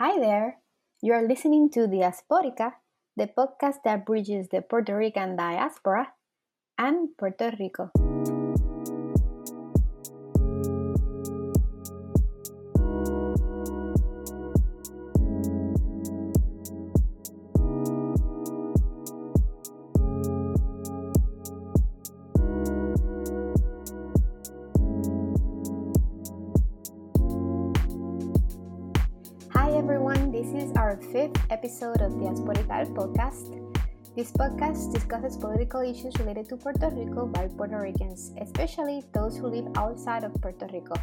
Hi there. You are listening to Diasporica, the podcast that bridges the Puerto Rican diaspora and Puerto Rico. Episode of Diasporica podcast. This podcast discusses political issues related to Puerto Rico by Puerto Ricans, especially those who live outside of Puerto Rico.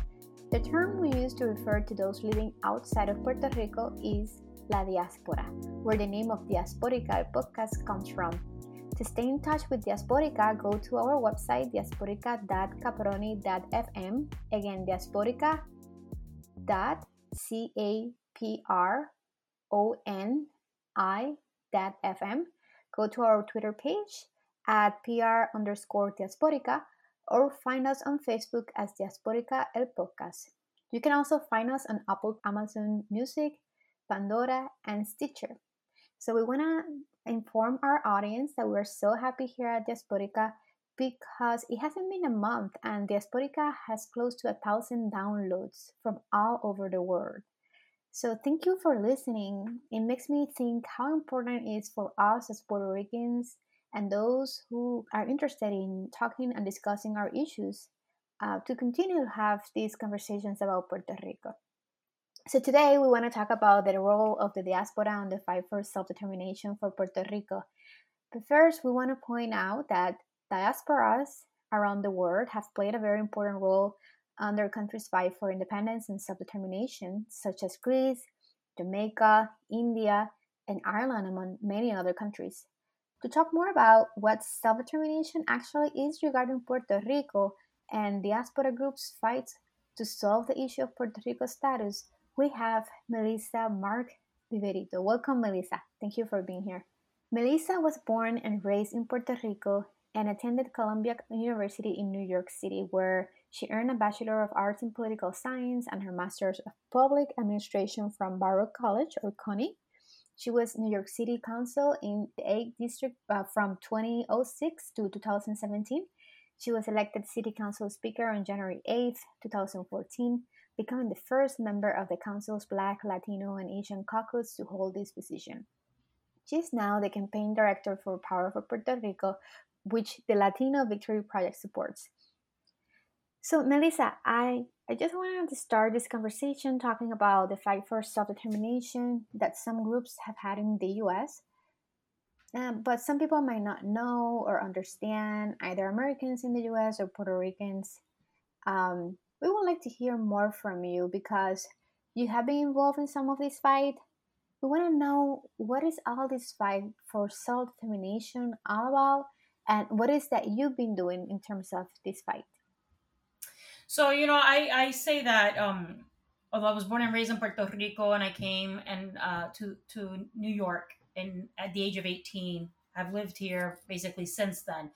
The term we use to refer to those living outside of Puerto Rico is La Diaspora, where the name of Diasporica podcast comes from. To stay in touch with Diasporica, go to our website diasporica.caproni.fm. Again, diasporica.caproni.fm C A P R O N I dot FM. Go to our Twitter page at PR underscore Diasporica or find us on Facebook as Diasporica El Podcast. You can also find us on Apple, Amazon Music, Pandora, and Stitcher. So we want to inform our audience that we're so happy here at Diasporica because it hasn't been a month and Diasporica has close to a thousand downloads from all over the world. So thank you for listening. It makes me think how important it is for us as Puerto Ricans and those who are interested in talking and discussing our issues uh, to continue to have these conversations about Puerto Rico. So today we want to talk about the role of the diaspora on the fight for self-determination for Puerto Rico. But first, we want to point out that diasporas around the world have played a very important role on their country's fight for independence and self determination, such as Greece, Jamaica, India, and Ireland, among many other countries. To talk more about what self determination actually is regarding Puerto Rico and diaspora groups' fight to solve the issue of Puerto Rico's status, we have Melissa Mark Viverito. Welcome, Melissa. Thank you for being here. Melissa was born and raised in Puerto Rico and attended Columbia University in New York City, where she earned a Bachelor of Arts in Political Science and her Master's of Public Administration from Baruch College, or CUNY. She was New York City Council in the 8th District uh, from 2006 to 2017. She was elected City Council Speaker on January 8, 2014, becoming the first member of the Council's Black, Latino, and Asian caucus to hold this position. She is now the campaign director for Power for Puerto Rico, which the Latino Victory Project supports. So, Melissa, I, I just wanted to start this conversation talking about the fight for self determination that some groups have had in the US. Um, but some people might not know or understand, either Americans in the US or Puerto Ricans. Um, we would like to hear more from you because you have been involved in some of this fight. We want to know what is all this fight for self determination all about and what is that you've been doing in terms of this fight so you know i i say that um although i was born and raised in puerto rico and i came and uh, to to new york and at the age of 18 i've lived here basically since then.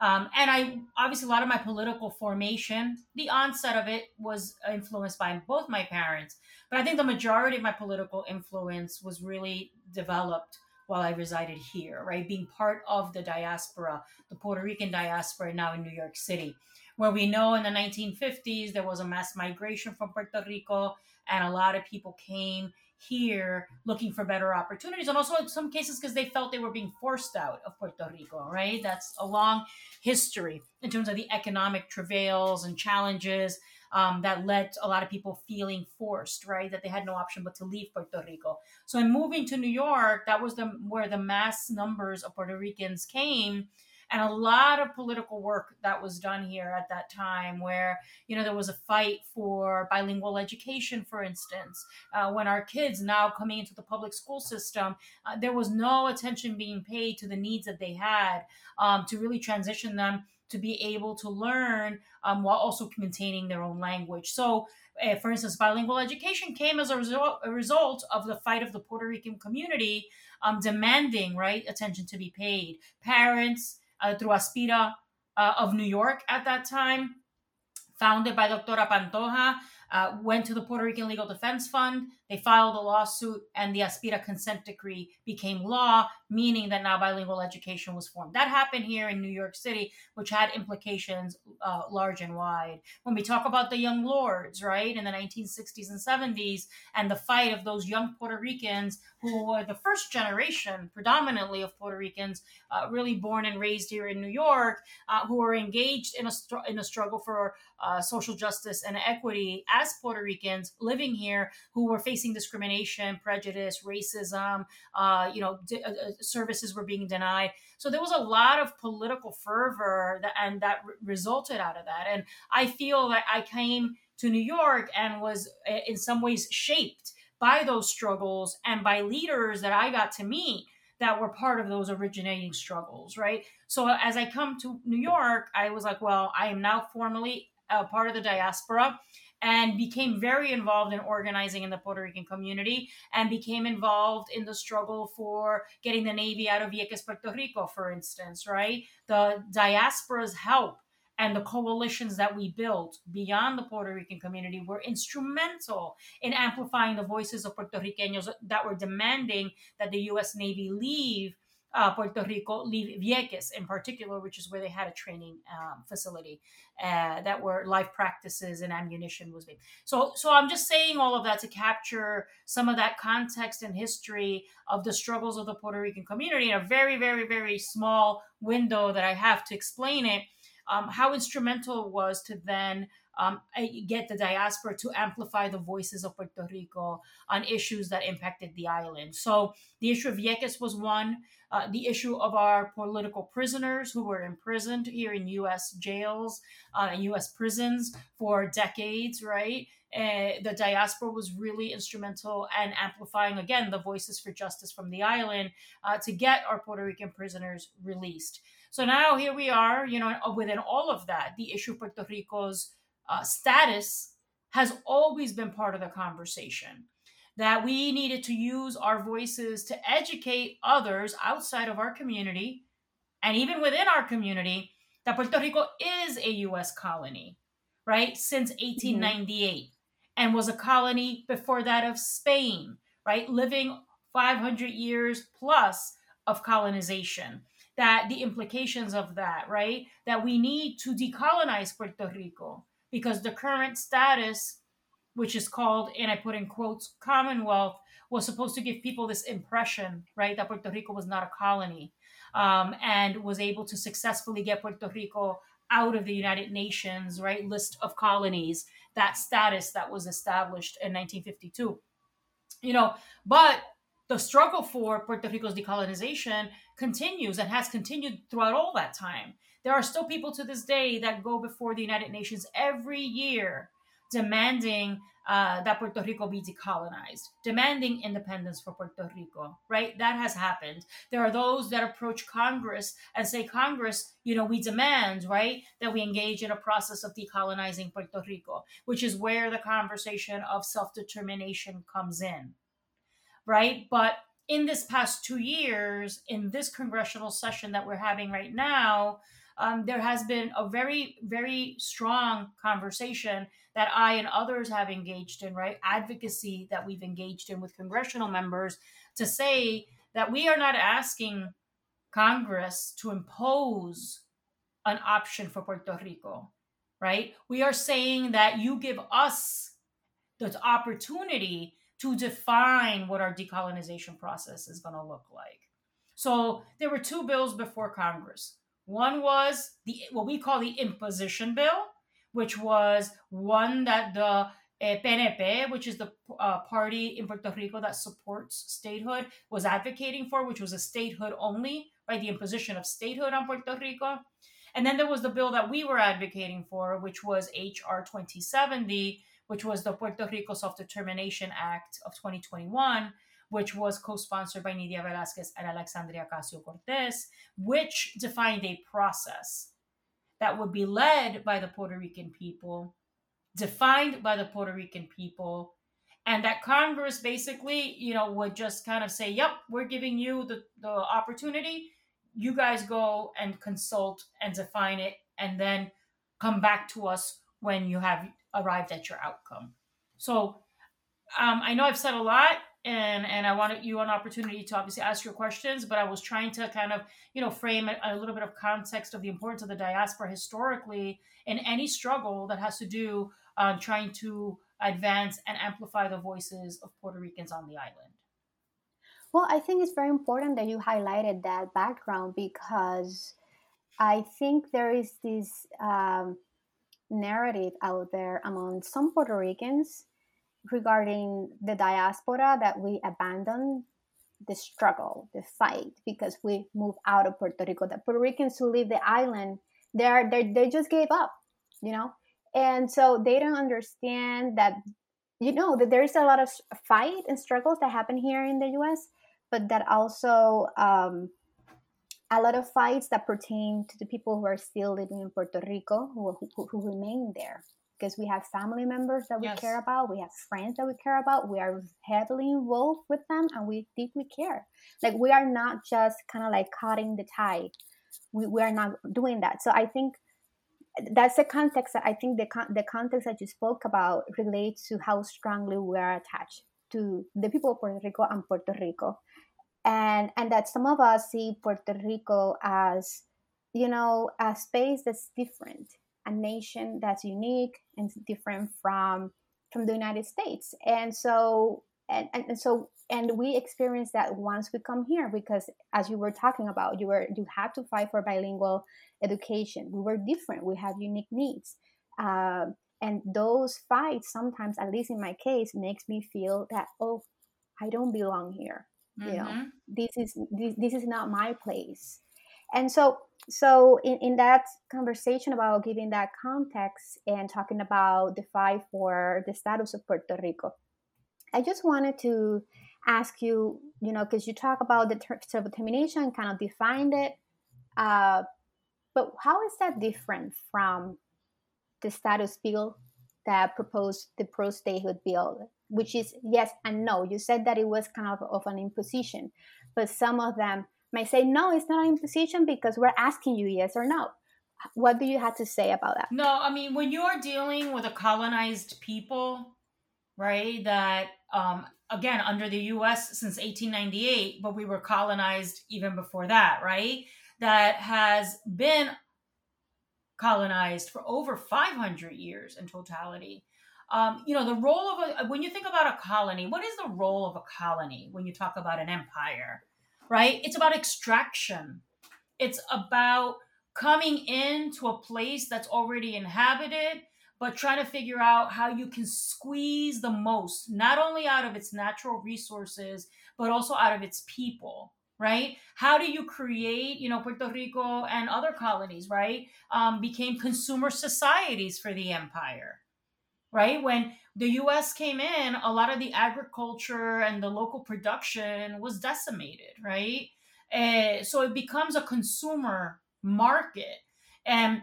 Um, and I obviously a lot of my political formation, the onset of it was influenced by both my parents, but I think the majority of my political influence was really developed while I resided here, right? Being part of the diaspora, the Puerto Rican diaspora now in New York City, where we know in the 1950s there was a mass migration from Puerto Rico and a lot of people came here looking for better opportunities and also in some cases because they felt they were being forced out of Puerto Rico, right? That's a long history in terms of the economic travails and challenges um, that led a lot of people feeling forced, right? That they had no option but to leave Puerto Rico. So in moving to New York, that was the where the mass numbers of Puerto Ricans came and a lot of political work that was done here at that time where you know there was a fight for bilingual education for instance uh, when our kids now coming into the public school system uh, there was no attention being paid to the needs that they had um, to really transition them to be able to learn um, while also maintaining their own language. So, uh, for instance, bilingual education came as a result, a result of the fight of the Puerto Rican community um, demanding right attention to be paid. Parents through Aspira uh, of New York at that time, founded by Doctora Pantoja, uh, went to the Puerto Rican Legal Defense Fund. They filed a lawsuit, and the Aspira consent decree became law, meaning that now bilingual education was formed. That happened here in New York City, which had implications uh, large and wide. When we talk about the Young Lords, right, in the 1960s and 70s, and the fight of those young Puerto Ricans who were the first generation, predominantly of Puerto Ricans, uh, really born and raised here in New York, uh, who were engaged in a, str- in a struggle for uh, social justice and equity as Puerto Ricans living here who were facing discrimination, prejudice, racism. Uh, you know, uh, uh, services were being denied. So there was a lot of political fervor that, and that re- resulted out of that. And I feel that I came to New York and was uh, in some ways shaped by those struggles and by leaders that I got to meet that were part of those originating struggles, right? So as I come to New York, I was like, well, I am now formally a part of the diaspora and became very involved in organizing in the Puerto Rican community and became involved in the struggle for getting the Navy out of Vieques, Puerto Rico, for instance, right? The diaspora's help and the coalitions that we built beyond the Puerto Rican community were instrumental in amplifying the voices of Puerto Ricanos that were demanding that the U.S. Navy leave uh, Puerto Rico, Vieques in particular, which is where they had a training um, facility uh, that were life practices and ammunition was made. So, so I'm just saying all of that to capture some of that context and history of the struggles of the Puerto Rican community in a very, very, very small window that I have to explain it. Um, how instrumental it was to then um, get the diaspora to amplify the voices of Puerto Rico on issues that impacted the island. So the issue of Vieques was one. Uh, the issue of our political prisoners who were imprisoned here in U.S. jails uh, and U.S. prisons for decades, right? Uh, the diaspora was really instrumental in amplifying again the voices for justice from the island uh, to get our Puerto Rican prisoners released. So now here we are, you know, within all of that, the issue of Puerto Rico's uh, status has always been part of the conversation. That we needed to use our voices to educate others outside of our community and even within our community that Puerto Rico is a US colony, right? Since 1898 mm-hmm. and was a colony before that of Spain, right? Living 500 years plus of colonization. That the implications of that, right? That we need to decolonize Puerto Rico because the current status, which is called, and I put in quotes, Commonwealth, was supposed to give people this impression, right, that Puerto Rico was not a colony um, and was able to successfully get Puerto Rico out of the United Nations, right, list of colonies, that status that was established in 1952. You know, but the struggle for Puerto Rico's decolonization continues and has continued throughout all that time. There are still people to this day that go before the United Nations every year demanding uh, that Puerto Rico be decolonized, demanding independence for Puerto Rico, right? That has happened. There are those that approach Congress and say, Congress, you know, we demand, right, that we engage in a process of decolonizing Puerto Rico, which is where the conversation of self determination comes in, right? But in this past two years, in this congressional session that we're having right now, um, there has been a very, very strong conversation that I and others have engaged in, right? Advocacy that we've engaged in with congressional members to say that we are not asking Congress to impose an option for Puerto Rico, right? We are saying that you give us the opportunity to define what our decolonization process is going to look like. So there were two bills before Congress. One was the what we call the imposition bill, which was one that the uh, eh, PNP, which is the uh, party in Puerto Rico that supports statehood, was advocating for, which was a statehood only, right? The imposition of statehood on Puerto Rico. And then there was the bill that we were advocating for, which was HR 2070, which was the Puerto Rico Self Determination Act of 2021, which was co sponsored by Nydia Velázquez and Alexandria Ocasio Cortez, which defined a process that would be led by the Puerto Rican people, defined by the Puerto Rican people, and that Congress basically, you know, would just kind of say, "Yep, we're giving you the, the opportunity. You guys go and consult and define it, and then come back to us when you have arrived at your outcome." So um, I know I've said a lot, and and I wanted you an opportunity to obviously ask your questions, but I was trying to kind of you know frame a, a little bit of context of the importance of the diaspora historically in any struggle that has to do uh, trying to advance and amplify the voices of Puerto Ricans on the island. Well, I think it's very important that you highlighted that background because I think there is this um, narrative out there among some Puerto Ricans regarding the diaspora that we abandon the struggle, the fight, because we move out of Puerto Rico. The Puerto Ricans who leave the island, they're, they they just gave up, you know, and so they don't understand that, you know, that there is a lot of fight and struggles that happen here in the U.S., but that also um, a lot of fights that pertain to the people who are still living in Puerto Rico, who, who, who remain there because we have family members that we yes. care about, we have friends that we care about, we are heavily involved with them, and we deeply care. Like we are not just kind of like cutting the tie. We, we are not doing that. So I think that's the context that I think the the context that you spoke about relates to how strongly we are attached to the people of Puerto Rico and Puerto Rico, and and that some of us see Puerto Rico as you know a space that's different a nation that's unique and different from from the United States. And so and, and so and we experience that once we come here because as you were talking about you were you had to fight for bilingual education we were different we have unique needs uh, and those fights sometimes at least in my case makes me feel that oh i don't belong here mm-hmm. you know mm-hmm. this is this, this is not my place and so so in, in that conversation about giving that context and talking about the fight for the status of puerto rico i just wanted to ask you you know because you talk about the term self-determination kind of defined it uh, but how is that different from the status bill that proposed the pro statehood bill which is yes and no you said that it was kind of, of an imposition but some of them might say, no, it's not an imposition because we're asking you yes or no. What do you have to say about that? No, I mean, when you are dealing with a colonized people, right, that, um, again, under the US since 1898, but we were colonized even before that, right, that has been colonized for over 500 years in totality. Um, you know, the role of a, when you think about a colony, what is the role of a colony when you talk about an empire? Right? It's about extraction. It's about coming into a place that's already inhabited, but trying to figure out how you can squeeze the most, not only out of its natural resources, but also out of its people right? How do you create, you know, Puerto Rico and other colonies, right? Um, became consumer societies for the empire, right? When the US came in, a lot of the agriculture and the local production was decimated, right? Uh, so it becomes a consumer market. And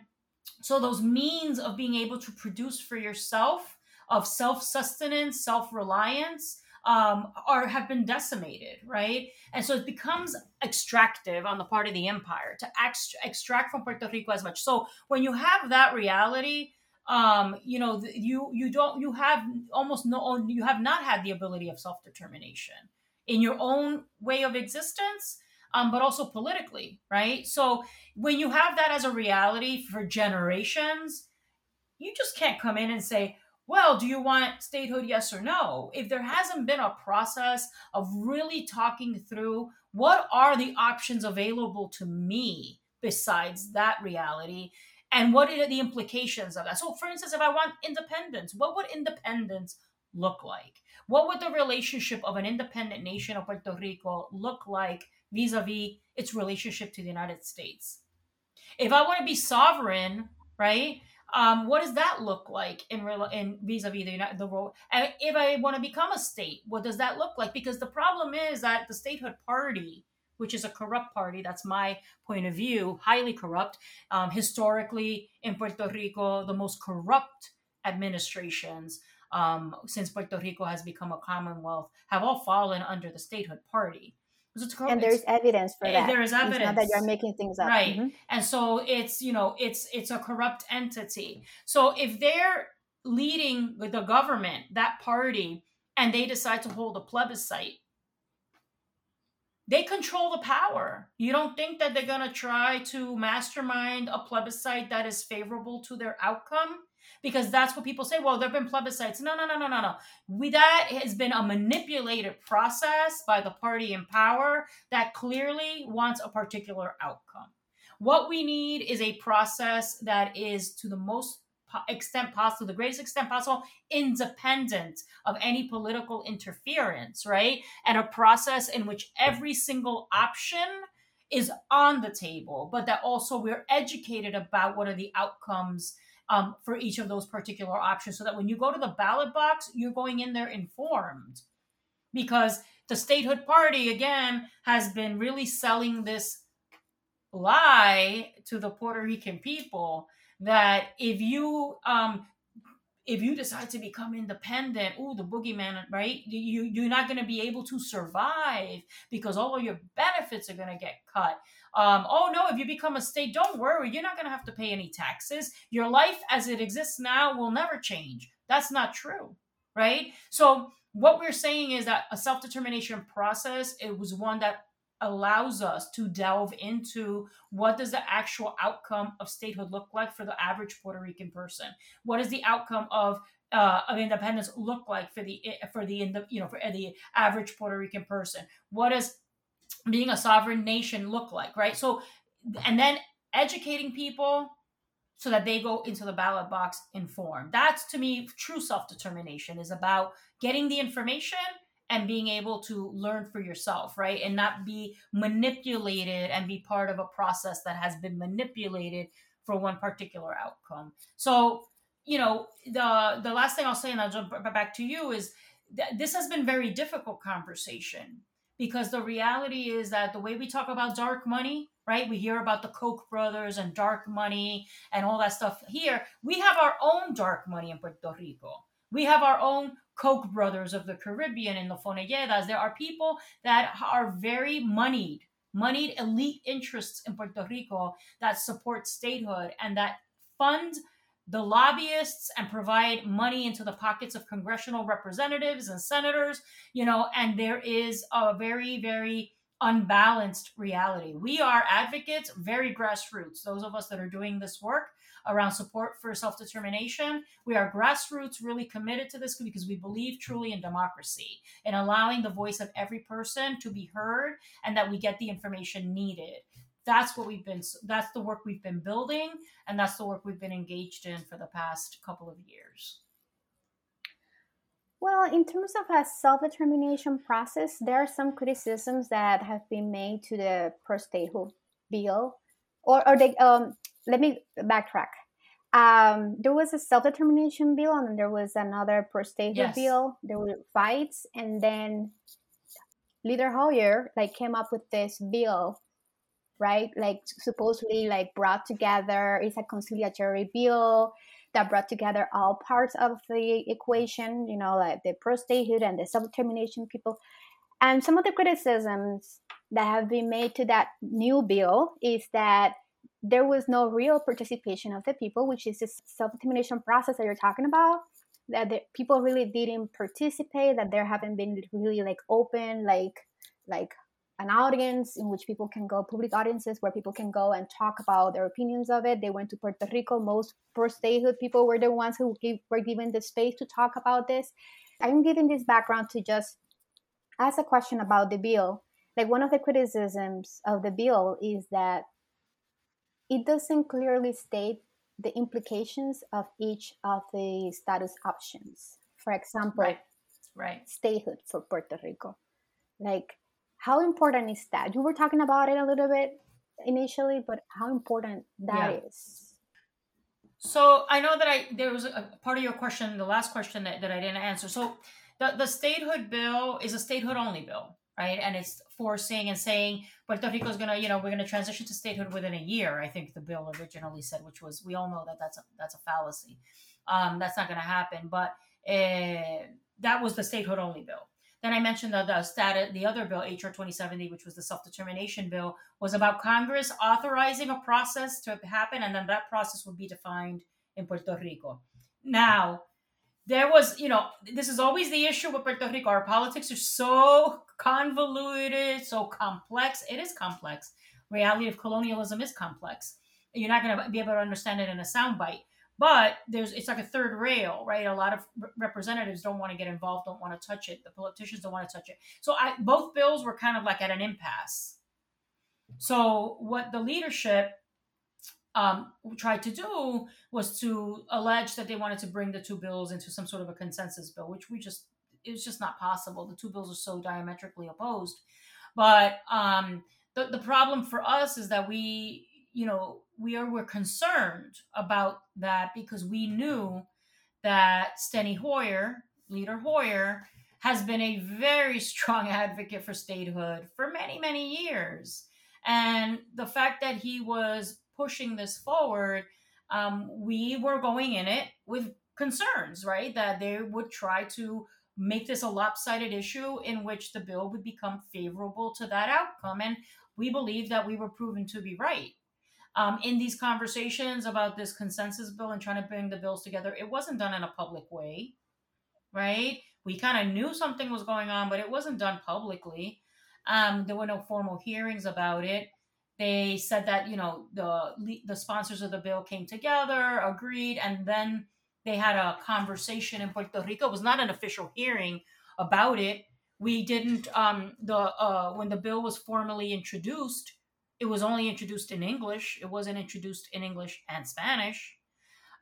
so those means of being able to produce for yourself, of self sustenance, self reliance, um, are have been decimated, right? And so it becomes extractive on the part of the empire to ex- extract from Puerto Rico as much. So when you have that reality, um you know you you don't you have almost no you have not had the ability of self-determination in your own way of existence um but also politically right? So when you have that as a reality for generations you just can't come in and say well do you want statehood yes or no? If there hasn't been a process of really talking through what are the options available to me besides that reality and what are the implications of that so for instance if i want independence what would independence look like what would the relationship of an independent nation of puerto rico look like vis-a-vis its relationship to the united states if i want to be sovereign right um, what does that look like in real in vis-a-vis the United the? And if I want to become a state, what does that look like? Because the problem is that the statehood party which is a corrupt party. That's my point of view, highly corrupt. Um, historically, in Puerto Rico, the most corrupt administrations um, since Puerto Rico has become a commonwealth have all fallen under the statehood party. So and there's evidence for that. There is evidence. It's not that you're making things up. Right. Mm-hmm. And so it's, you know, it's it's a corrupt entity. So if they're leading the government, that party, and they decide to hold a plebiscite, they control the power. You don't think that they're going to try to mastermind a plebiscite that is favorable to their outcome? Because that's what people say. Well, there have been plebiscites. No, no, no, no, no, no. We, that has been a manipulated process by the party in power that clearly wants a particular outcome. What we need is a process that is to the most extent possible, the greatest extent possible, independent of any political interference, right? And a process in which every single option is on the table, but that also we're educated about what are the outcomes um, for each of those particular options so that when you go to the ballot box, you're going in there informed. Because the statehood party, again, has been really selling this lie to the Puerto Rican people that if you um if you decide to become independent, oh, the boogeyman, right? You you're not going to be able to survive because all of your benefits are going to get cut. Um, oh no, if you become a state, don't worry, you're not going to have to pay any taxes. Your life as it exists now will never change. That's not true, right? So what we're saying is that a self determination process it was one that allows us to delve into what does the actual outcome of statehood look like for the average Puerto Rican person? What is the outcome of uh, of independence look like for the for the the you know for the average Puerto Rican person? What does being a sovereign nation look like? Right. So, and then educating people so that they go into the ballot box informed. That's to me true self determination is about getting the information and being able to learn for yourself, right? And not be manipulated and be part of a process that has been manipulated for one particular outcome. So, you know, the the last thing I'll say, and I'll jump back to you, is that this has been very difficult conversation because the reality is that the way we talk about dark money, right? We hear about the Koch brothers and dark money and all that stuff here. We have our own dark money in Puerto Rico. We have our own Koch brothers of the Caribbean and the Fonalledas. There are people that are very moneyed, moneyed elite interests in Puerto Rico that support statehood and that fund the lobbyists and provide money into the pockets of congressional representatives and senators, you know, and there is a very, very unbalanced reality. We are advocates, very grassroots, those of us that are doing this work around support for self determination. We are grassroots really committed to this because we believe truly in democracy and allowing the voice of every person to be heard and that we get the information needed. That's what we've been, that's the work we've been building, and that's the work we've been engaged in for the past couple of years. Well, in terms of a self-determination process, there are some criticisms that have been made to the pro statehood bill, or, or they, um, let me backtrack. Um, there was a self determination bill, and then there was another pro statehood yes. bill. There were fights, and then Leader Hoyer like came up with this bill, right? Like supposedly like brought together. It's a conciliatory bill that brought together all parts of the equation. You know, like the pro statehood and the self determination people. And some of the criticisms that have been made to that new bill is that there was no real participation of the people, which is this self-determination process that you're talking about. That the people really didn't participate. That there haven't been really like open, like like an audience in which people can go, public audiences where people can go and talk about their opinions of it. They went to Puerto Rico. Most pro statehood people were the ones who were given the space to talk about this. I'm giving this background to just ask a question about the bill. Like one of the criticisms of the bill is that it doesn't clearly state the implications of each of the status options. For example, right. right. statehood for Puerto Rico. Like, how important is that? You were talking about it a little bit initially, but how important that yeah. is. So I know that I there was a part of your question, the last question that, that I didn't answer. So the, the statehood bill is a statehood only bill right? And it's forcing and saying Puerto Rico is gonna, you know, we're gonna transition to statehood within a year. I think the bill originally said, which was we all know that that's a, that's a fallacy. Um, that's not gonna happen. But uh, that was the statehood only bill. Then I mentioned the, the status, the other bill, HR 2070, which was the self determination bill, was about Congress authorizing a process to happen, and then that process would be defined in Puerto Rico. Now, there was, you know, this is always the issue with Puerto Rico. Our politics are so convoluted, so complex. It is complex. Reality of colonialism is complex. You're not going to be able to understand it in a soundbite. But there's it's like a third rail, right? A lot of representatives don't want to get involved, don't want to touch it. The politicians don't want to touch it. So I, both bills were kind of like at an impasse. So what the leadership um, tried to do was to allege that they wanted to bring the two bills into some sort of a consensus bill, which we just it's just not possible. The two bills are so diametrically opposed. But um, the the problem for us is that we, you know, we are we're concerned about that because we knew that Steny Hoyer, leader Hoyer, has been a very strong advocate for statehood for many many years. And the fact that he was pushing this forward, um, we were going in it with concerns, right? That they would try to make this a lopsided issue in which the bill would become favorable to that outcome. And we believe that we were proven to be right. Um, in these conversations about this consensus bill and trying to bring the bills together, it wasn't done in a public way, right? We kind of knew something was going on, but it wasn't done publicly. Um, there were no formal hearings about it. They said that you know the the sponsors of the bill came together, agreed, and then they had a conversation in Puerto Rico. It was not an official hearing about it. We didn't um, the uh, when the bill was formally introduced. It was only introduced in English. It wasn't introduced in English and Spanish.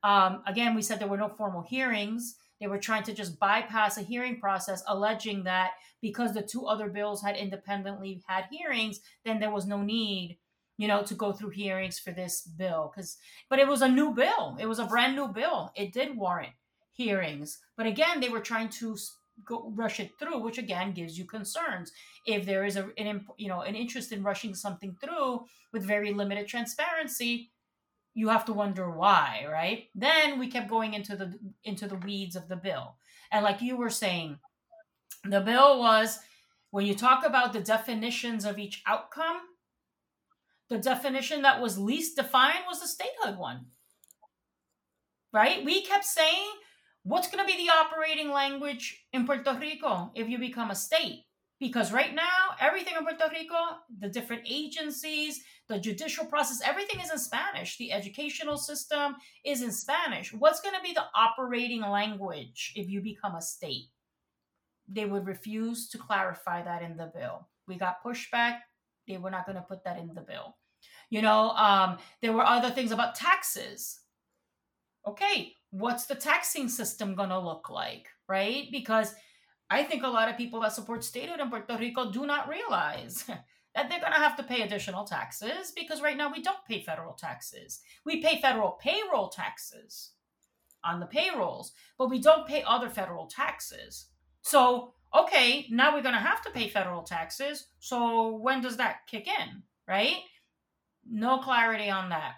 Um, again, we said there were no formal hearings. They were trying to just bypass a hearing process, alleging that because the two other bills had independently had hearings, then there was no need, you know, to go through hearings for this bill. Because, but it was a new bill. It was a brand new bill. It did warrant hearings. But again, they were trying to go rush it through, which again gives you concerns. If there is a an you know an interest in rushing something through with very limited transparency, you have to wonder why, right? Then we kept going into the into the weeds of the bill. And like you were saying, the bill was when you talk about the definitions of each outcome, the definition that was least defined was the statehood one. Right? We kept saying, what's going to be the operating language in Puerto Rico if you become a state? Because right now, everything in Puerto Rico, the different agencies, the judicial process, everything is in Spanish. The educational system is in Spanish. What's going to be the operating language if you become a state? They would refuse to clarify that in the bill. We got pushback. They were not going to put that in the bill. You know, um, there were other things about taxes. Okay, what's the taxing system going to look like, right? Because I think a lot of people that support statehood in Puerto Rico do not realize that they're going to have to pay additional taxes because right now we don't pay federal taxes. We pay federal payroll taxes on the payrolls, but we don't pay other federal taxes. So, okay, now we're going to have to pay federal taxes. So, when does that kick in, right? No clarity on that.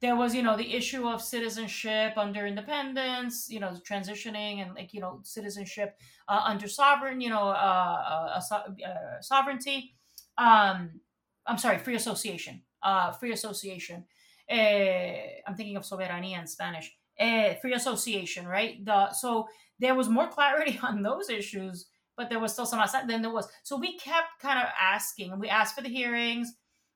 There was you know the issue of citizenship under independence you know transitioning and like you know citizenship uh, under sovereign you know uh, uh, uh sovereignty. Um i'm sorry free association uh free association. Eh, i'm thinking of soberanía in spanish. Eh, free association right? The so there was more clarity on those issues but there was still some outside then there was. So we kept kind of asking and we asked for the hearings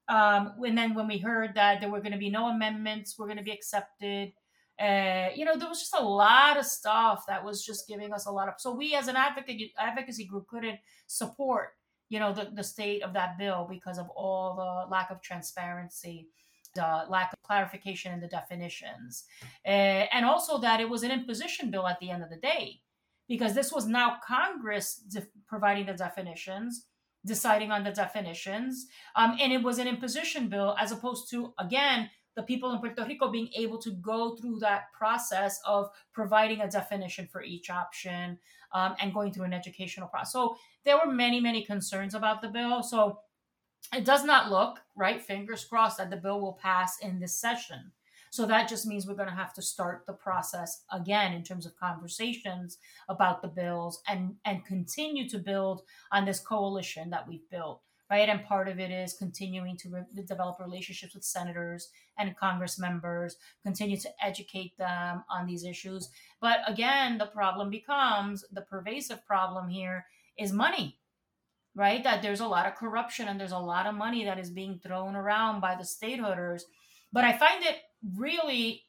um, and then when we heard that there were going to be no amendments, were going to be accepted, uh, you know, there was just a lot of stuff that was just giving us a lot of. So we, as an advocate advocacy group, couldn't support, you know, the, the state of that bill because of all the lack of transparency, lack of clarification in the definitions, uh, and also that it was an imposition bill at the end of the day, because this was now Congress de- providing the definitions deciding on the definitions. Um, and it was an imposition bill as opposed to, again, the people in Puerto Rico being able to go through that process of providing a definition for each option um, and going through an educational process. So there were many, many concerns about the bill. So it does not look, right, fingers crossed, that the bill will pass in this session. So that just means we're going to have to start the process again in terms of conversations about the bills and and continue to build on this coalition that we've built right? And part of it is continuing to re- develop relationships with senators and Congress members, continue to educate them on these issues. But again, the problem becomes the pervasive problem here is money, right? That there's a lot of corruption and there's a lot of money that is being thrown around by the statehooders. But I find it really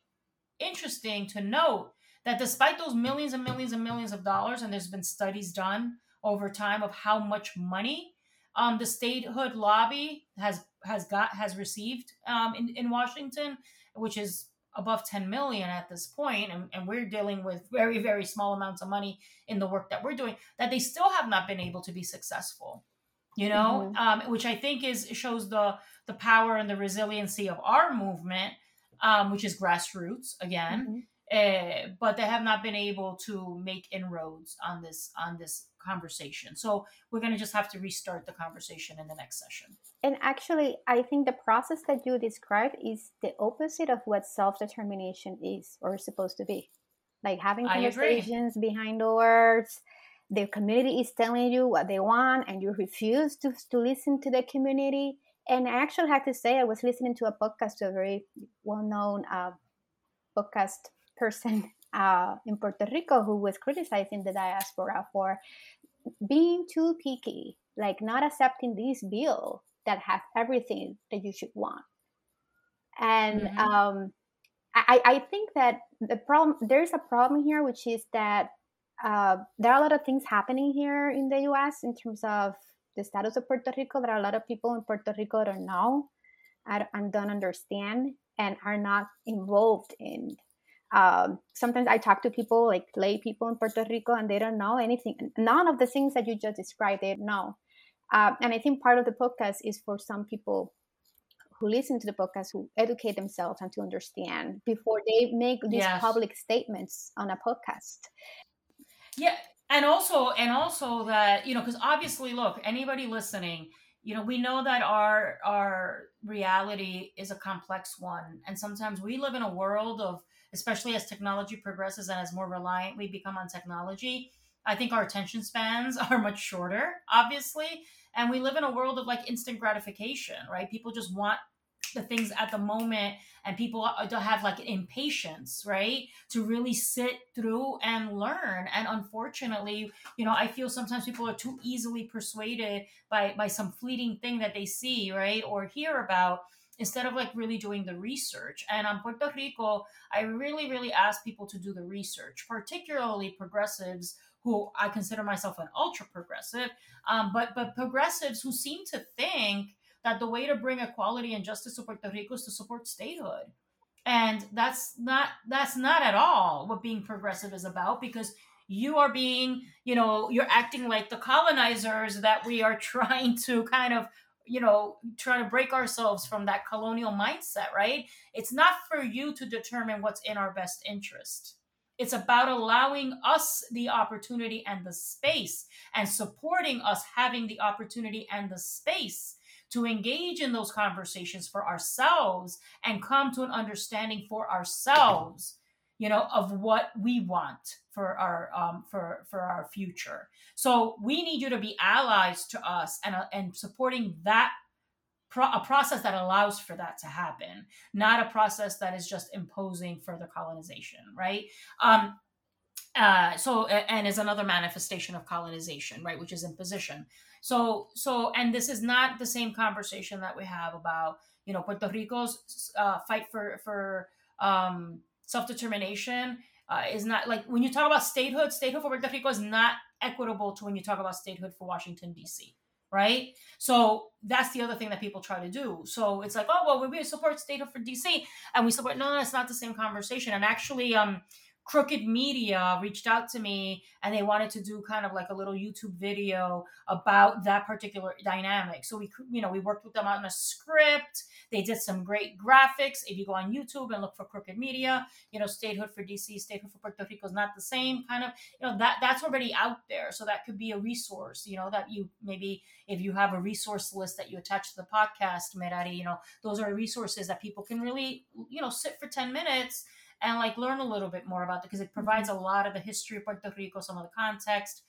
interesting to note that despite those millions and millions and millions of dollars, and there's been studies done over time of how much money um, the statehood lobby has has got has received um, in in Washington, which is above 10 million at this point and, and we're dealing with very very small amounts of money in the work that we're doing that they still have not been able to be successful you know mm-hmm. um, which i think is shows the the power and the resiliency of our movement um, which is grassroots again mm-hmm. Uh, but they have not been able to make inroads on this on this conversation. So we're going to just have to restart the conversation in the next session. And actually, I think the process that you described is the opposite of what self determination is or is supposed to be. Like having conversations behind doors. The community is telling you what they want, and you refuse to, to listen to the community. And I actually had to say, I was listening to a podcast to a very well known uh, podcast person uh, in Puerto Rico who was criticizing the diaspora for being too picky, like not accepting this bill that has everything that you should want. And mm-hmm. um, I, I think that the problem there's a problem here, which is that uh, there are a lot of things happening here in the U.S. in terms of the status of Puerto Rico. There are a lot of people in Puerto Rico don't know and don't understand and are not involved in um, sometimes I talk to people like lay people in Puerto Rico and they don't know anything. None of the things that you just described, they know. Um, and I think part of the podcast is for some people who listen to the podcast who educate themselves and to understand before they make these yes. public statements on a podcast. Yeah, and also and also that you know because obviously look anybody listening you know we know that our our reality is a complex one and sometimes we live in a world of especially as technology progresses and as more reliant we become on technology. I think our attention spans are much shorter, obviously. And we live in a world of like instant gratification, right? People just want the things at the moment and people don't have like impatience right to really sit through and learn and unfortunately you know i feel sometimes people are too easily persuaded by by some fleeting thing that they see right or hear about instead of like really doing the research. And on Puerto Rico, I really, really ask people to do the research, particularly progressives who I consider myself an ultra progressive, um, but but progressives who seem to think that the way to bring equality and justice to Puerto Rico is to support statehood. And that's not that's not at all what being progressive is about because you are being, you know, you're acting like the colonizers that we are trying to kind of you know, trying to break ourselves from that colonial mindset, right? It's not for you to determine what's in our best interest. It's about allowing us the opportunity and the space and supporting us having the opportunity and the space to engage in those conversations for ourselves and come to an understanding for ourselves you know of what we want for our um, for for our future. So we need you to be allies to us and uh, and supporting that pro- a process that allows for that to happen not a process that is just imposing further colonization right? Um uh so and is another manifestation of colonization right which is imposition so so and this is not the same conversation that we have about you know puerto rico's uh, fight for for um self determination uh, is not like when you talk about statehood, statehood for Puerto Rico is not equitable to when you talk about statehood for Washington, D.C. Right. So that's the other thing that people try to do. So it's like, oh, well, we support statehood for D.C. and we support, no, no, it's not the same conversation. And actually, um, Crooked Media reached out to me and they wanted to do kind of like a little YouTube video about that particular dynamic. So we, you know, we worked with them on a script. They did some great graphics. If you go on YouTube and look for Crooked Media, you know, statehood for DC, statehood for Puerto Rico is not the same kind of, you know, that that's already out there. So that could be a resource, you know, that you maybe if you have a resource list that you attach to the podcast, Merari, you know, those are resources that people can really, you know, sit for 10 minutes and like learn a little bit more about it because it provides mm-hmm. a lot of the history of Puerto Rico, some of the context,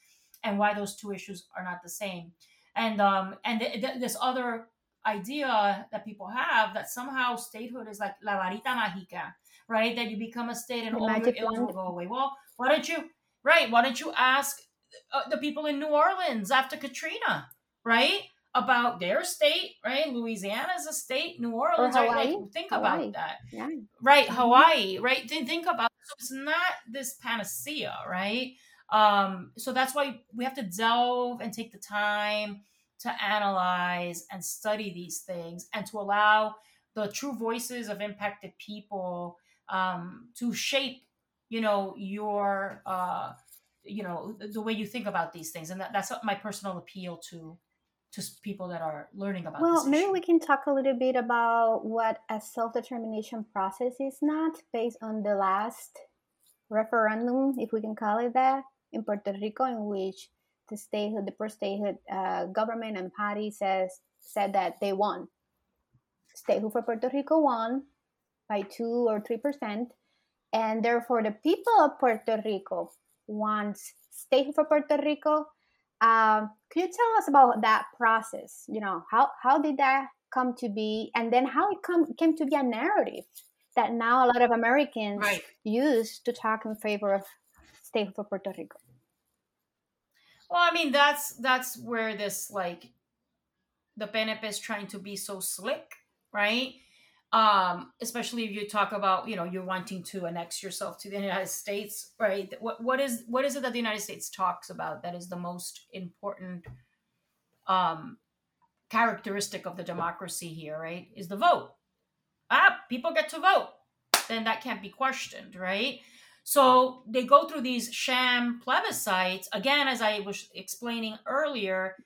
and why those two issues are not the same. and um and th- th- this other idea that people have that somehow statehood is like la varita mágica, right? That you become a state and The all your ills will go away. Well, why don't you, right? Why don't you ask uh, the people in New Orleans after Katrina, right? About their state, right? Louisiana is a state, New Orleans, right? Like, think Hawaii. about that Yeah. right Mhm. hawaii right Think- think about so it's not this panacea right um so that's why we have to delve and take the time to analyze and study these things and to allow the true voices of impacted people um to shape you know your uh you know the, the way you think about these things and that, that's my personal appeal to to people that are learning about Well, maybe we can talk a little bit about what a self determination process is not based on the last referendum, if we can call it that, in Puerto Rico, in which the statehood, the pro statehood uh, government and party says said that they won. Statehood for Puerto Rico won by two or three percent, and therefore the people of Puerto Rico wants statehood for Puerto Rico. Um, could you tell us about that process? You know, how how did that come to be, and then how it come came to be a narrative that now a lot of Americans right use to talk in favor of statehood for Puerto Rico. Well, I mean, that's that's where this like the PNP is trying to be so slick, right? Um, especially if you talk about, you know, you're wanting to annex yourself to the United States, right? What what is what is it that the United States talks about that is the most important um characteristic of the democracy here, right? Is the vote. Ah, people get to vote. Then that can't be questioned, right? So they go through these sham plebiscites. Again, as I was explaining earlier,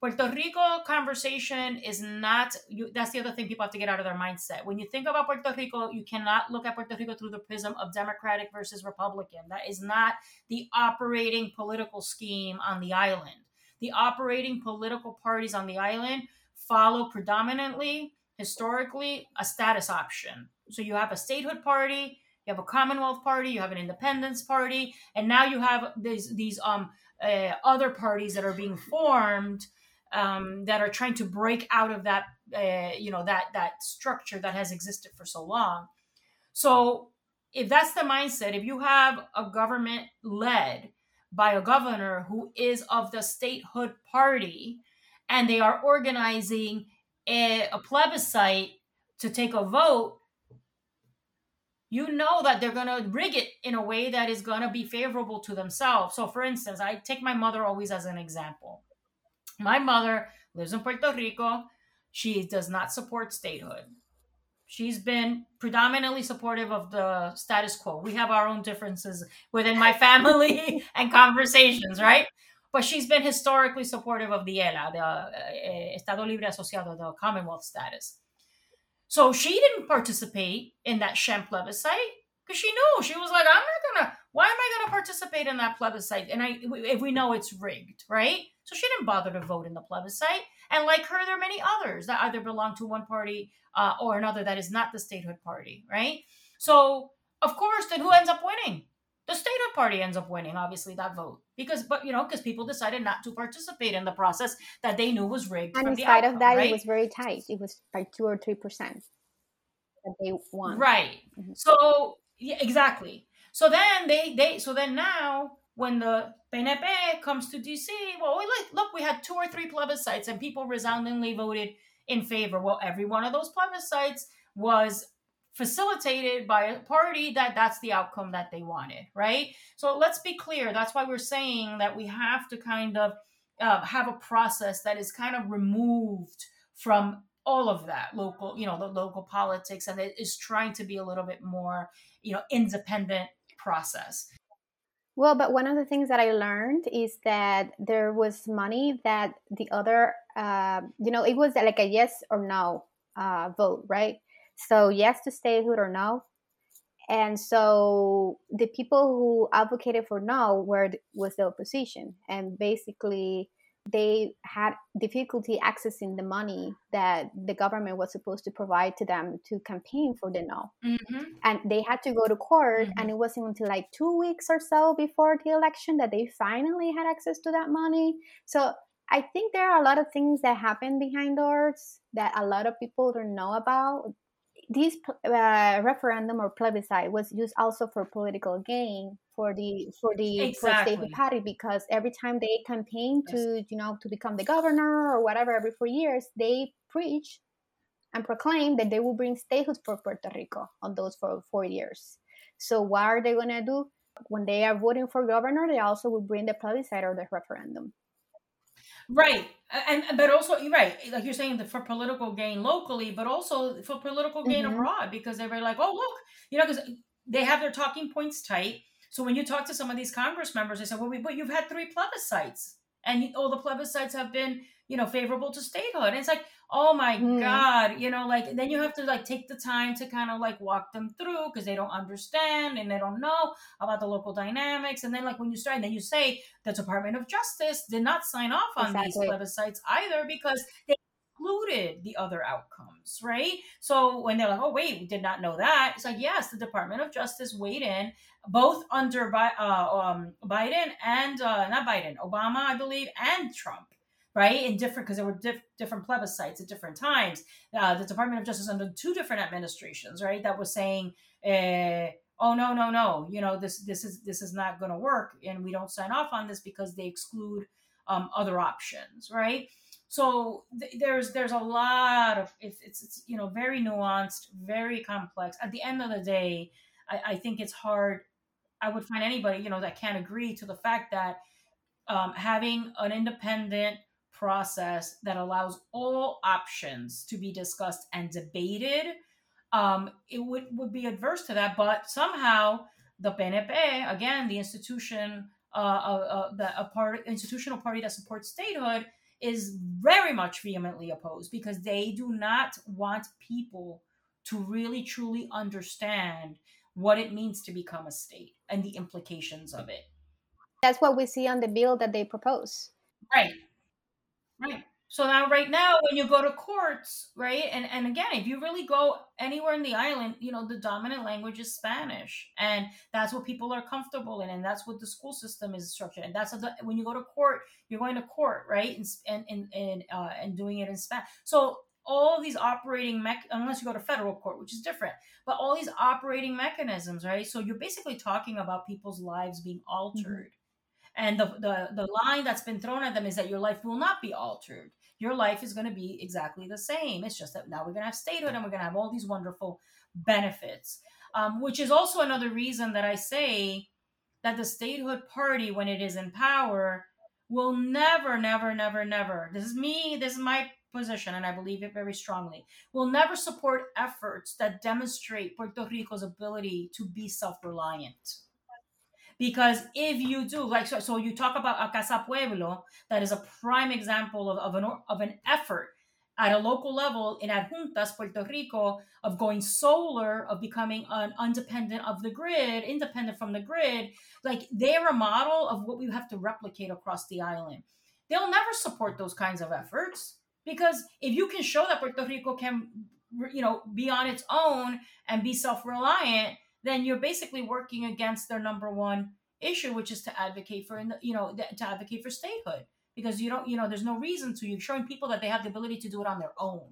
Puerto Rico conversation is not, you, that's the other thing people have to get out of their mindset. When you think about Puerto Rico, you cannot look at Puerto Rico through the prism of Democratic versus Republican. That is not the operating political scheme on the island. The operating political parties on the island follow predominantly, historically, a status option. So you have a statehood party, you have a Commonwealth Party, you have an Independence Party, and now you have these these um uh, other parties that are being formed um, that are trying to break out of that uh, you know that that structure that has existed for so long. So if that's the mindset, if you have a government led by a governor who is of the statehood party, and they are organizing a, a plebiscite to take a vote you know that they're going to rig it in a way that is going to be favorable to themselves. So, for instance, I take my mother always as an example. My mother lives in Puerto Rico. She does not support statehood. She's been predominantly supportive of the status quo. We have our own differences within my family and conversations, right? But she's been historically supportive of the ELA, the uh, Estado Libre Asociado, the Commonwealth status. So she didn't participate in that sham plebiscite because she knew she was like, I'm not gonna. Why am I gonna participate in that plebiscite? And I, if we know it's rigged, right? So she didn't bother to vote in the plebiscite. And like her, there are many others that either belong to one party uh, or another that is not the statehood party, right? So of course, then who ends up winning? The statehood party ends up winning, obviously, that vote because, but you know, because people decided not to participate in the process that they knew was rigged. And in spite outcome, of that, right? it was very tight. It was by two or three percent that they won. Right. Mhm. So yeah, exactly. So then they they so then now when the PNP comes to DC, well, we look, we had two or three plebiscites and people resoundingly voted in favor. Well, every one of those plebiscites was facilitated by a party that that's the outcome that they wanted, right? So let's be clear. That's why we're saying that we have to kind of uh, have a process that is kind of removed from all of that local, you know, the local politics, and it is trying to be a little bit more, you know, independent process. Well, but one of the things that I learned is that there was money that the other, uh, you know, it was like a yes or no uh, vote, right? So yes to statehood or no. And so the people who advocated for no were was the opposition, and basically they had difficulty accessing the money that the government was supposed to provide to them to campaign for the no Mm-hmm. and they had to go to court Mhm. and it wasn't until like two weeks or so before the election that they finally had access to that money so I think there are a lot of things that happen behind doors that a lot of people don't know about. This uh, referendum or plebiscite was used also for political gain for the for the exactly. for party because every time they campaign to yes. you know to become the governor or whatever every four years they preach and proclaim that they will bring statehood for Puerto Rico on those for four years. So what are they gonna do when they are voting for governor? They also will bring the plebiscite or the referendum. Right, and but also you're right, like you're saying for political gain locally, but also for political gain mm-hmm. abroad because they were like, oh look, you know, because they have their talking points tight. So when you talk to some of these Congress members, they say, well, but you've had three plebiscites, and all the plebiscites have been, you know, favorable to statehood. And it's like, oh my mm. god you know like then you have to like take the time to kind of like walk them through because they don't understand and they don't know about the local dynamics and then like when you start and then you say the department of justice did not sign off on exactly. these plebiscites either because they excluded the other outcomes right so when they're like oh wait we did not know that it's like yes the department of justice weighed in both under uh, um, biden and uh, not biden obama i believe and trump right? In different, because there were diff- different plebiscites at different times. Uh, the Department of Justice under two different administrations, right? That was saying, uh, oh no, no, no, you know this this is this is not going to work, and we don't sign off on this because they exclude um, other options, right? So th- there's there's a lot of it's, it's, it's you know very nuanced, very complex. At the end of the day, I, I think it's hard. I would find anybody you know that can't agree to the fact that um, having an independent process that allows all options to be discussed and debated, um, it would, would be adverse to that. But somehow the PNP, again, the institution, uh, uh, the a part, institutional party that supports statehood, is very much vehemently opposed because they do not want people to really truly understand what it means to become a state and the implications of it. That's what we see on the bill that they propose. Right. Right. So now, right now, when you go to courts, right, and and again, if you really go anywhere in the island, you know, the dominant language is Spanish, and that's what people are comfortable in, and that's what the school system is structured, and that's the, when you go to court, you're going to court, right, and and and uh, and doing it in Spanish. So all these operating mech unless you go to federal court which is different but all these operating mechanisms right so you're basically talking about people's lives being mm-hmm. altered and the, the, the line that's been thrown at them is that your life will not be altered. Your life is going to be exactly the same. It's just that now we're going to have statehood and we're going to have all these wonderful benefits, um, which is also another reason that I say that the statehood party, when it is in power, will never, never, never, never, this is me, this is my position, and I believe it very strongly, will never support efforts that demonstrate Puerto Rico's ability to be self reliant because if you do like so, so you talk about a casa pueblo that is a prime example of, of an of an effort at a local level in adjuntas puerto rico of going solar of becoming an independent of the grid independent from the grid. Like they're a model of what we have to replicate across the island. They'll never support those kinds of efforts because if you can show that puerto rico can you know be on its own and be self-reliant then you're basically working against their number one issue, which is to advocate for, you know, to advocate for statehood. Because you don't, you know, there's no reason to. You're showing people that they have the ability to do it on their own.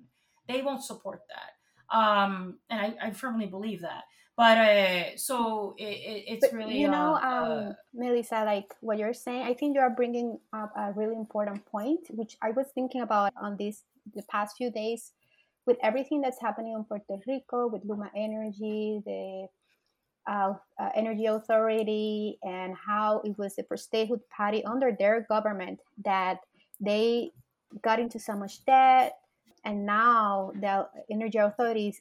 They won't support that. Um, and I, I firmly believe that. But uh, so it, it, it's but, really, you know, uh, um, uh, Melissa, like what you're saying, I think you are bringing up a really important point, which I was thinking about on this the past few days with everything that's happening in Puerto Rico with Luma Energy, the uh, uh, Energy Authority and how it was the first statehood party under their government that they got into so much debt, and now the Energy Authority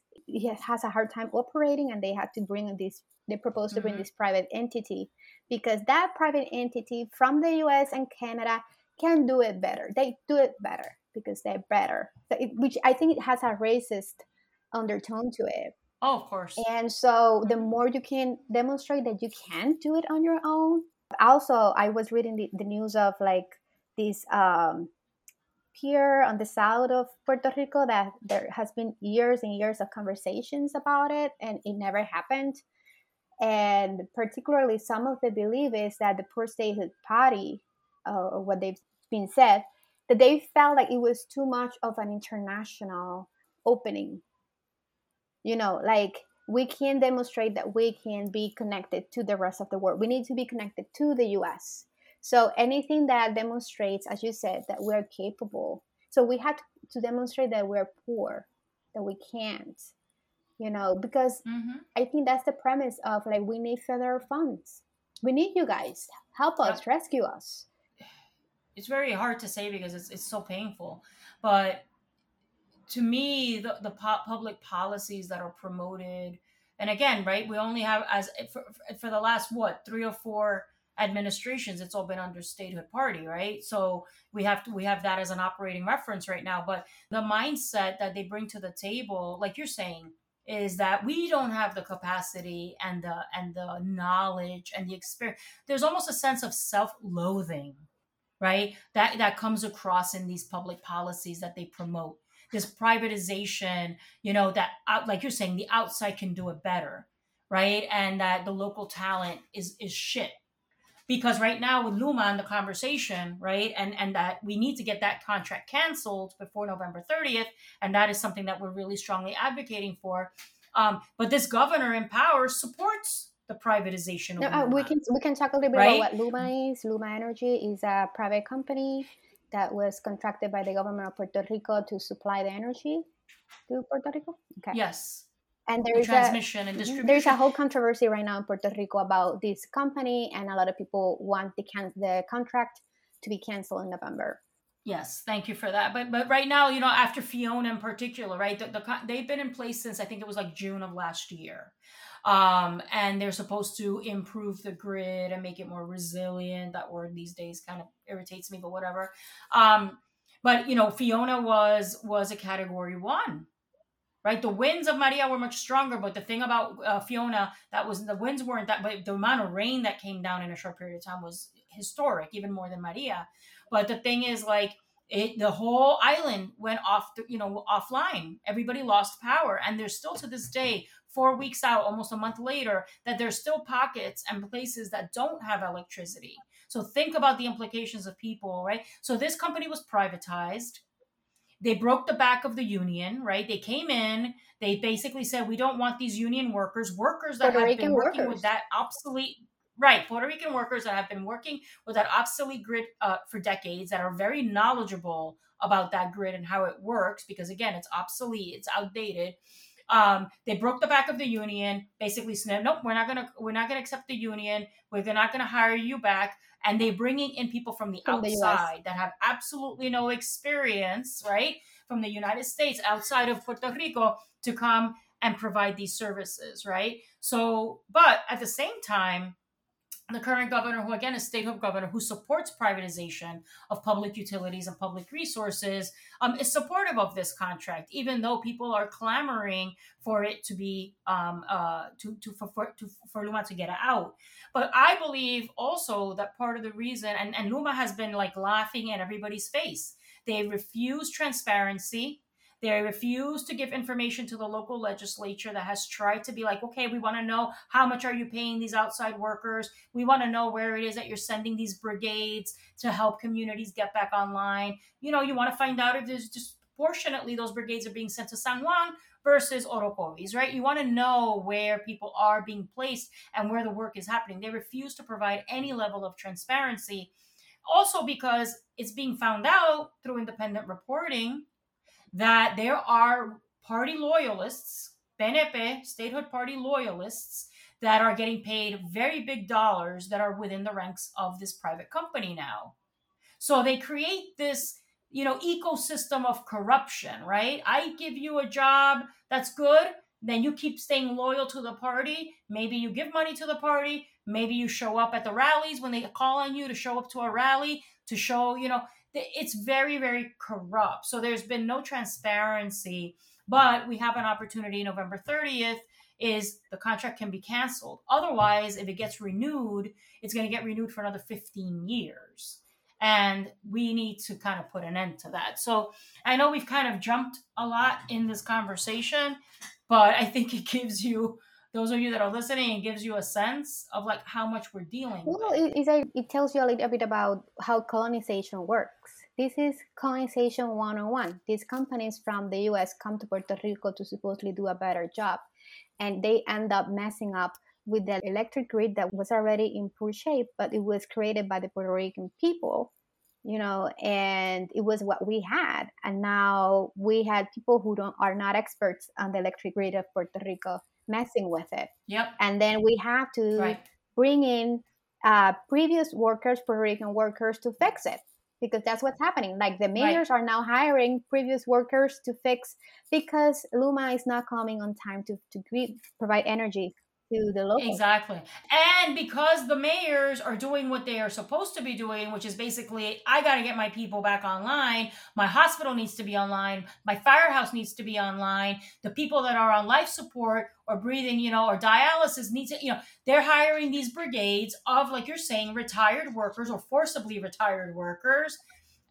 has a hard time operating, and they had to bring this. They proposed to bring mm-hmm. this private entity because that private entity from the U.S. and Canada can do it better. They do it better because they're better, which I think it has a racist undertone to it Oh, of course. And so the mm-hmm. more you can demonstrate that you can do it on your own. Also, I was reading the, the news of like this um, pier on the south of Puerto Rico that there has been years and years of conversations about it and it never happened. And particularly, some of the belief is that the poor statehood party, uh, or what they've been said, that they felt like it was too much of an international opening. You know, like we can demonstrate that we can be connected to the rest of the world. We need to be connected to the US. So anything that demonstrates, as you said, that we're capable. So we had to demonstrate that we're poor, that we can't, you know, because mm-hmm. I think that's the premise of like we need federal funds. We need you guys. Help us, yeah. rescue us. It's very hard to say because it's, it's so painful. But to me, the, the public policies that are promoted, and again, right, we only have as eh, for, for the last what three or four administrations, it's all been under statehood party, right? So we have to we have that as an operating reference right now. But the mindset that they bring to the table, like you're saying, is that we don't have the capacity and the and the knowledge and the experience. There's almost a sense of self-loathing, right? That that comes across in these public policies that they promote this privatization, you know, that out, like you're saying, the outside can do it better, right? And that the local talent is is shit. Because right now with Luma and the conversation, right, and and that we need to get that contract canceled before November 30th, and that is something that we're really strongly advocating for. Um, but this governor in power supports the privatization. No, uh, we can we can talk a little bit right? about what Luma is. Luma Energy is a private company that was contracted by the government of Puerto Rico to supply the energy to Puerto Rico? Okay. Yes. And there is transmission a, and distribution. There's a whole controversy right now in Puerto Rico about this company, and a lot of people want the can- the contract to be canceled in November. Yes, thank you for that. But but right now, you know, after Fiona in particular, right, the, the, they've been in place since I think it was like June of last year um, and they're supposed to improve the grid and make it more resilient. That word these days kind of irritates me, but whatever. Um, but you know, Fiona was was a category one, right? The winds of Maria were much stronger, but the thing about uh, Fiona that was the winds weren't that, but the amount of rain that came down in a short period of time was historic, even more than Maria. But the thing is, like it the whole island went off the, you know offline everybody lost power and there's still to this day four weeks out almost a month later that there's still pockets and places that don't have electricity. So think about the implications of people right? So this company was privatized. They broke the back of the union right? They came in. They basically said we don't want these union workers workers that Puerto have Rican been working workers. with that obsolete Right, Puerto Rican workers that have been working with that obsolete grid uh, for decades that are very knowledgeable about that grid and how it works because again, it's obsolete, it's outdated. Um, they broke the back of the union, basically said, "Nope, we're not gonna, we're not gonna accept the union. We're not gonna hire you back." And they're bringing in people from the from outside the that have absolutely no experience, right, from the United States outside of Puerto Rico to come and provide these services, right? So, but at the same time, the current governor, who again is statehood governor, who supports privatization of public utilities and public resources, um, is supportive of this contract, even though people are clamoring for it to be um, uh, to to for, for, to for Luma to get out. But I believe also that part of the reason, and, and Luma has been like laughing at everybody's face. They refuse transparency they refuse to give information to the local legislature that has tried to be like, okay, we want to know how much are you paying these outside workers? We want to know where it is that you're sending these brigades to help communities get back online. You know, you want to find out if there's disproportionately those brigades are being sent to San Juan versus Orocovis, right? You want to know where people are being placed and where the work is happening. They refuse to provide any level of transparency. Also, because it's being found out through independent reporting that there are party loyalists, PNP, statehood party loyalists, that are getting paid very big dollars that are within the ranks of this private company now. So they create this, you know, ecosystem of corruption, right? I give you a job that's good, then you keep staying loyal to the party. Maybe you give money to the party, maybe you show up at the rallies when they call on you to show up to a rally to show, you know, it's very very corrupt. So there's been no transparency but we have an opportunity november 30th is the contract can be canceled. Otherwise if it gets renewed it's going to get renewed for another 15 years. And we need to kind of put an end to that. So i know we've kind of jumped a lot in this conversation but i think it gives you those of you that are listening, it gives you a sense of like how much we're dealing well, with. It, it tells you a little bit about how colonization works. This is colonization one on one. These companies from the US come to Puerto Rico to supposedly do a better job, and they end up messing up with the electric grid that was already in poor shape, but it was created by the Puerto Rican people, you know, and it was what we had. And now we had people who don't are not experts on the electric grid of Puerto Rico messing with it. Yep. And then we have to Right. bring in uh, previous workers, Puerto Rican workers, to fix it because that's what's happening. Like the Right. mayors are now hiring previous workers to fix because Luma is not coming on time to to provide energy to the local. Exactly. And because the mayors are doing what they are supposed to be doing, which is basically, I got to get my people back online. My hospital needs to be online. My firehouse needs to be online. The people that are on life support or breathing, you know, or dialysis needs to, you know, they're hiring these brigades of, like you're saying, retired workers or forcibly retired workers.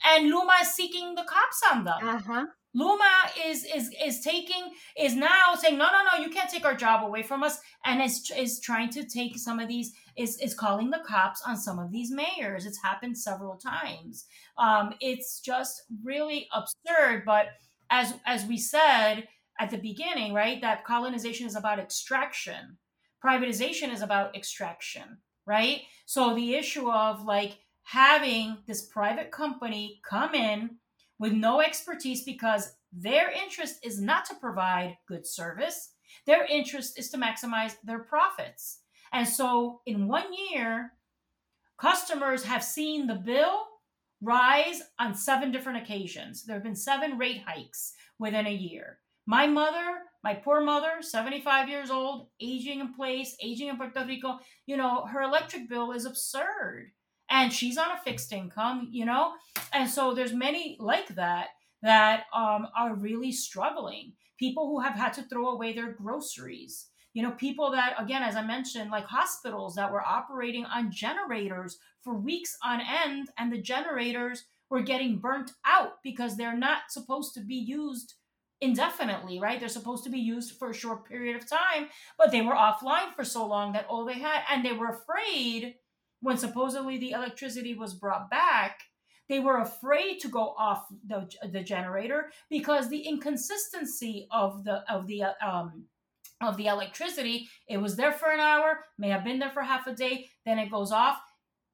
And Luma is seeking the cops on them. Uh huh. Luma is is is taking is now saying no no no you can't take our job away from us and is is trying to take some of these is is calling the cops on some of these mayors. It's happened several times. Um, it's just really absurd. But as as we said at the beginning, right, that colonization is about extraction, privatization is about extraction, right? So the issue of like having this private company come in with no expertise because their interest is not to provide good service. Their interest is to maximize their profits. And so in one year, customers have seen the bill rise on seven different occasions. There have been seven rate hikes within a year. My mother, my poor mother, 75 years old, aging in place, aging in Puerto Rico, you know, her electric bill is absurd. And she's on a fixed income, you know? And so there's many like that that um, are really struggling. People who have had to throw away their groceries. You know, people that, again, as I mentioned, like hospitals that were operating on generators for weeks on end, and the generators were getting burnt out because they're not supposed to be used indefinitely, right? They're supposed to be used for a short period of time, but they were offline for so long that all they had, and they were afraid when supposedly the electricity was brought back they were afraid to go off the, the generator because the inconsistency of the of the um of the electricity it was there for an hour may have been there for half a day then it goes off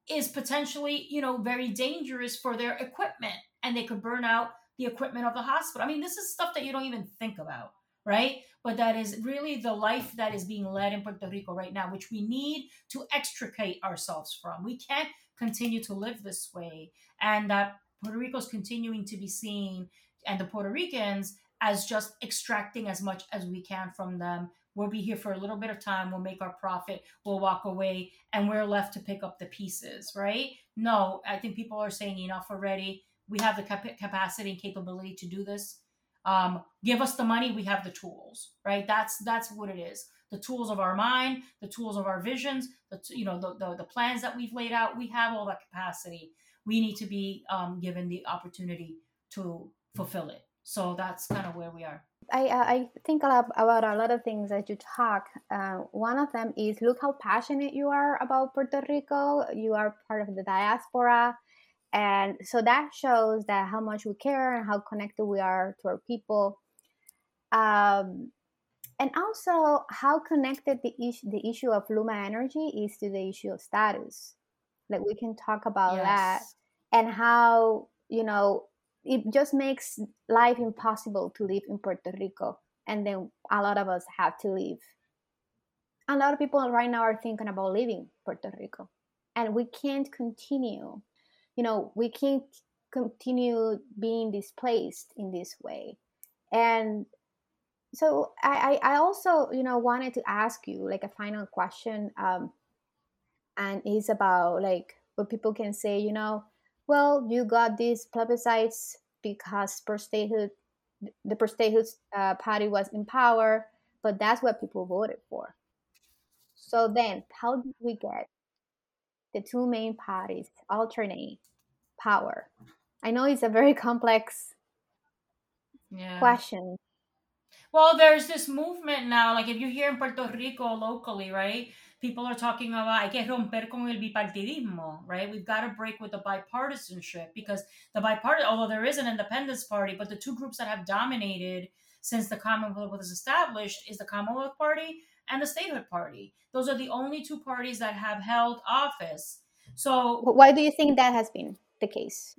is potentially you know very dangerous for their equipment and they could burn out the equipment of the hospital. I mean this is stuff that you don't even think about right but that is really the life that is being led in puerto rico right now which we need to extricate ourselves from we can't continue to live this way and that Puerto Rico is continuing to be seen and the Puerto Ricans as just extracting as much as we can from them. We'll be here for a little bit of time, we'll make our profit, we'll walk away, and we're left to pick up the pieces, right? No, I think people are saying enough already. We have the cap- capacity and capability to do this. Um, give us the money, we have the tools, right? That's that's what it is. The tools of our mind, the tools of our visions, the you know the, the, the plans that we've laid out. We have all that capacity we need to be um, given the opportunity to fulfill it. So that's kind of where we are. I, I think a lot about a lot of things that you talk. Uh, one of them is look how passionate you are about Puerto Rico. You are part of the diaspora. And so that shows that how much we care and how connected we are to our people. Um, and also how connected the issue, the issue of Luma Energy is to the issue of status. Like we can talk about yes. that and how, you know, it just makes life impossible to live in Puerto Rico. And then a lot of us have to leave. A lot of people right now are thinking about leaving Puerto Rico. And we can't continue, you know, we can't continue being displaced in this way. And so I, I also, you know, wanted to ask you like a final question. Um, and it's about like what people can say, you know, well, you got these plebiscites because per statehood, the per statehood uh, party was in power, but that's what people voted for. So then, how did we get the two main parties alternate power? I know it's a very complex yeah. question. Well, there's this movement now, like if you hear in Puerto Rico locally, right? people are talking about hay que romper con el bipartidismo, right? We've got to break with the bipartisanship because the bipartisan, although there is an independence party, but the two groups that have dominated since the Commonwealth was established is the Commonwealth Party and the Statehood Party. Those are the only two parties that have held office. So, why do you think that has been the case?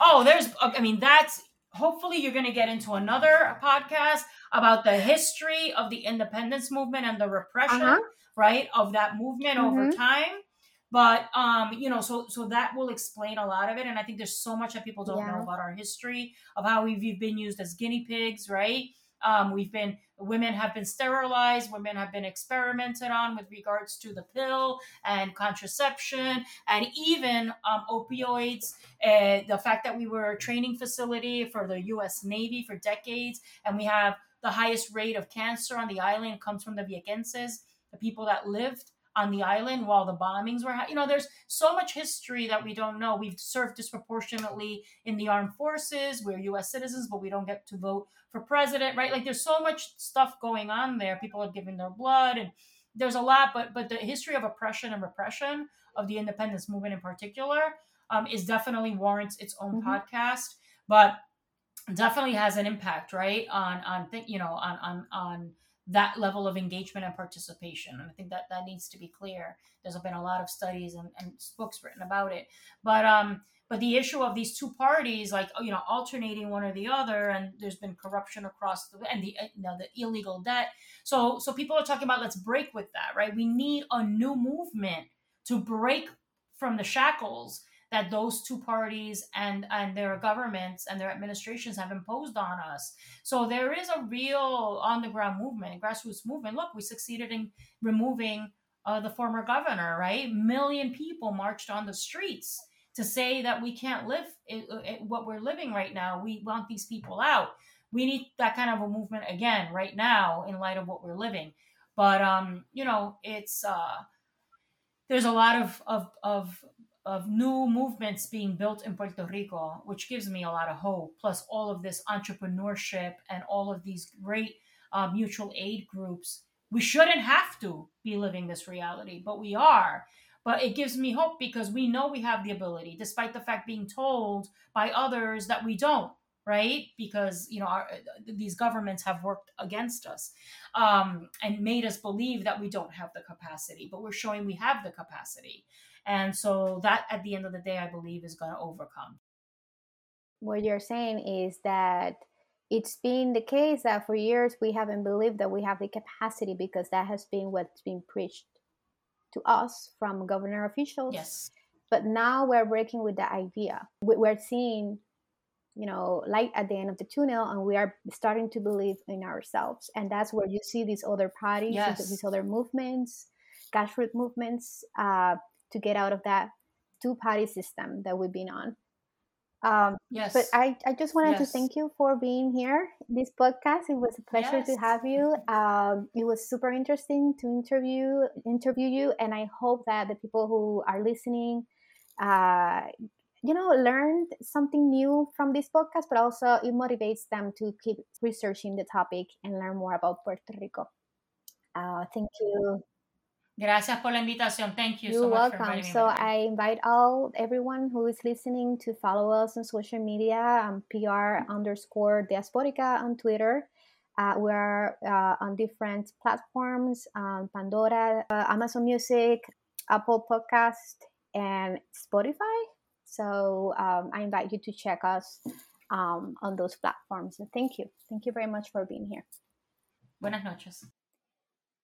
Oh, there's, I mean, that's hopefully you're going to get into another podcast about the history of the independence movement and the repression, uh-huh. right, of that movement mm-hmm. over time. But um, you know, so so that will explain a lot of it. And I think there's so much that people don't yeah. know about our history of how we've been used as guinea pigs, right? Um, we've been women have been sterilized, women have been experimented on with regards to the pill and contraception, and even um, opioids. Uh, the fact that we were a training facility for the U.S. Navy for decades, and we have the highest rate of cancer on the island comes from the Viequenses, the people that lived on the island while the bombings were you know there's so much history that we don't know we've served disproportionately in the armed forces we're us citizens but we don't get to vote for president right like there's so much stuff going on there people are giving their blood and there's a lot but but the history of oppression and repression of the independence movement in particular um, is definitely warrants its own mm-hmm. podcast but definitely has an impact right on on th- you know on on on that level of engagement and participation. And I think that that needs to be clear. There's been a lot of studies and, and books written about it. But um, but the issue of these two parties, like you know, alternating one or the other, and there's been corruption across the and the you know the illegal debt. So so people are talking about let's break with that, right? We need a new movement to break from the shackles that those two parties and and their governments and their administrations have imposed on us. So there is a real on the ground movement, grassroots movement. Look, we succeeded in removing uh, the former governor. Right, million people marched on the streets to say that we can't live it, it, what we're living right now. We want these people out. We need that kind of a movement again right now in light of what we're living. But um, you know, it's uh, there's a lot of of of of new movements being built in Puerto Rico, which gives me a lot of hope. Plus, all of this entrepreneurship and all of these great uh, mutual aid groups. We shouldn't have to be living this reality, but we are. But it gives me hope because we know we have the ability, despite the fact being told by others that we don't right because you know our, these governments have worked against us um, and made us believe that we don't have the capacity but we're showing we have the capacity and so that at the end of the day, I believe is going to overcome. What you're saying is that it's been the case that for years we haven't believed that we have the capacity because that has been what's been preached to us from governor officials. Yes. But now we're breaking with the idea. We're seeing, you know, light at the end of the tunnel, and we are starting to believe in ourselves. And that's where you see these other parties, yes. these other movements, grassroots movements, uh, to get out of that two party system that we've been on. Um, yes. But I, I just wanted yes. to thank you for being here. This podcast, it was a pleasure yes. to have you. Um, it was super interesting to interview interview you, and I hope that the people who are listening, uh, you know, learned something new from this podcast, but also it motivates them to keep researching the topic and learn more about Puerto Rico. Uh, thank you. Gracias por la invitación. Thank you You're so much welcome. so I invite all everyone who is listening to follow us on social media, um, PR underscore diasporica on Twitter. Uh, we are uh, on different platforms, um, Pandora, uh, Amazon Music, Apple Podcast, and Spotify. So um, I invite you to check us um, on those platforms. So thank you. Thank you very much for being here. Buenas noches.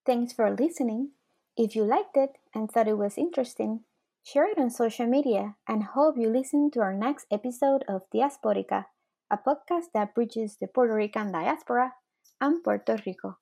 Thanks for listening. If you liked it and thought it was interesting, share it on social media and hope you listen to our next episode of Diasporica, a podcast that bridges the Puerto Rican diaspora and Puerto Rico.